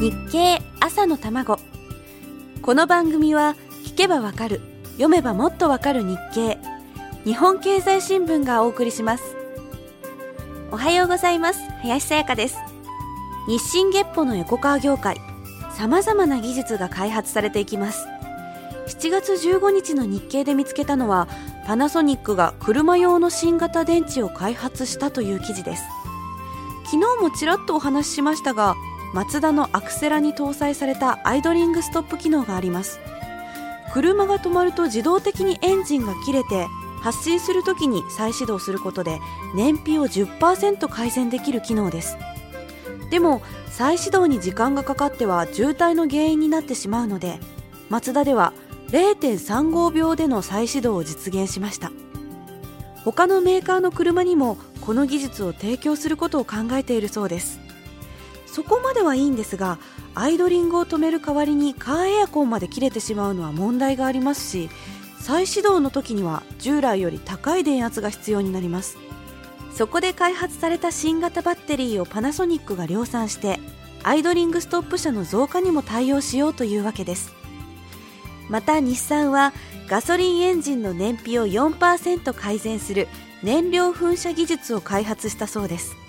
日経朝の卵。この番組は聞けばわかる読めばもっとわかる日経。日本経済新聞がお送りします。おはようございます。林さやかです。日進月歩のエコカー業界。様々な技術が開発されていきます。7月15日の日経で見つけたのはパナソニックが車用の新型電池を開発したという記事です。昨日もちらっとお話ししましたがマツダのアクセラに搭載されたアイドリングストップ機能があります。車が止まると自動的にエンジンが切れて発進するときに再始動することで燃費を10%改善できる機能です。でも再始動に時間がかかっては渋滞の原因になってしまうのでマツダでは0.35秒での再始動を実現しました。他のメーカーの車にもこの技術を提供することを考えているそうです。そこまではいいんですがアイドリングを止める代わりにカーエアコンまで切れてしまうのは問題がありますし再始動の時には従来より高い電圧が必要になります。そこで開発された新型バッテリーをパナソニックが量産してアイドリングストップ車の増加にも対応しようというわけです。また日産はガソリンエンジンの燃費を4%改善する燃料噴射技術を開発したそうです。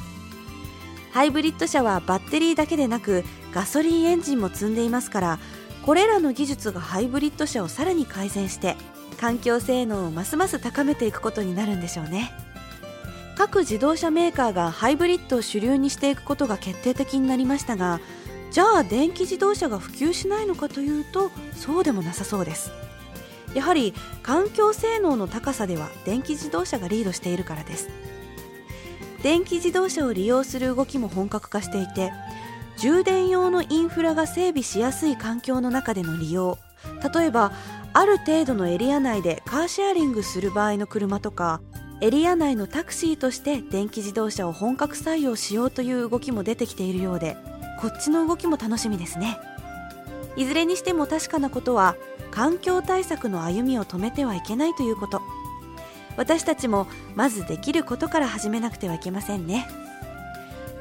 ハイブリッド車はバッテリーだけでなくガソリンエンジンも積んでいますからこれらの技術がハイブリッド車をさらに改善して環境性能をますます高めていくことになるんでしょうね。各自動車メーカーがハイブリッドを主流にしていくことが決定的になりましたがじゃあ電気自動車が普及しないのかというとそうでもなさそうです。やはり環境性能の高さでは電気自動車がリードしているからです。電気自動車を利用する動きも本格化していて充電用のインフラが整備しやすい環境の中での利用。例えばある程度のエリア内でカーシェアリングする場合の車とかエリア内のタクシーとして電気自動車を本格採用しようという動きも出てきているようでこっちの動きも楽しみですね。いずれにしても確かなことは環境対策の歩みを止めてはいけないということ。私たちもまずできることから始めなくてはいけませんね。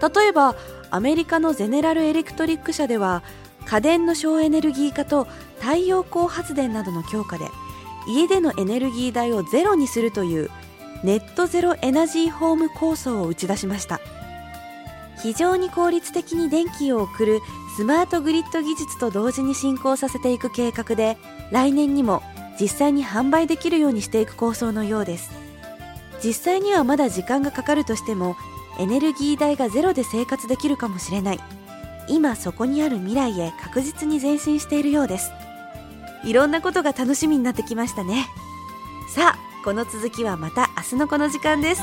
例えばアメリカのゼネラルエレクトリック社では家電の省エネルギー化と太陽光発電などの強化で家でのエネルギー代をゼロにするというネットゼロエナジーホーム構想を打ち出しました。非常に効率的に電気を送るスマートグリッド技術と同時に進行させていく計画で来年にも実際に販売できるようにしていく構想のようです。実際にはまだ時間がかかるとしてもエネルギー代がゼロで生活できるかもしれない。今そこにある未来へ確実に前進しているようです。いろんなことが楽しみになってきましたね。さあこの続きはまた明日のこの時間です。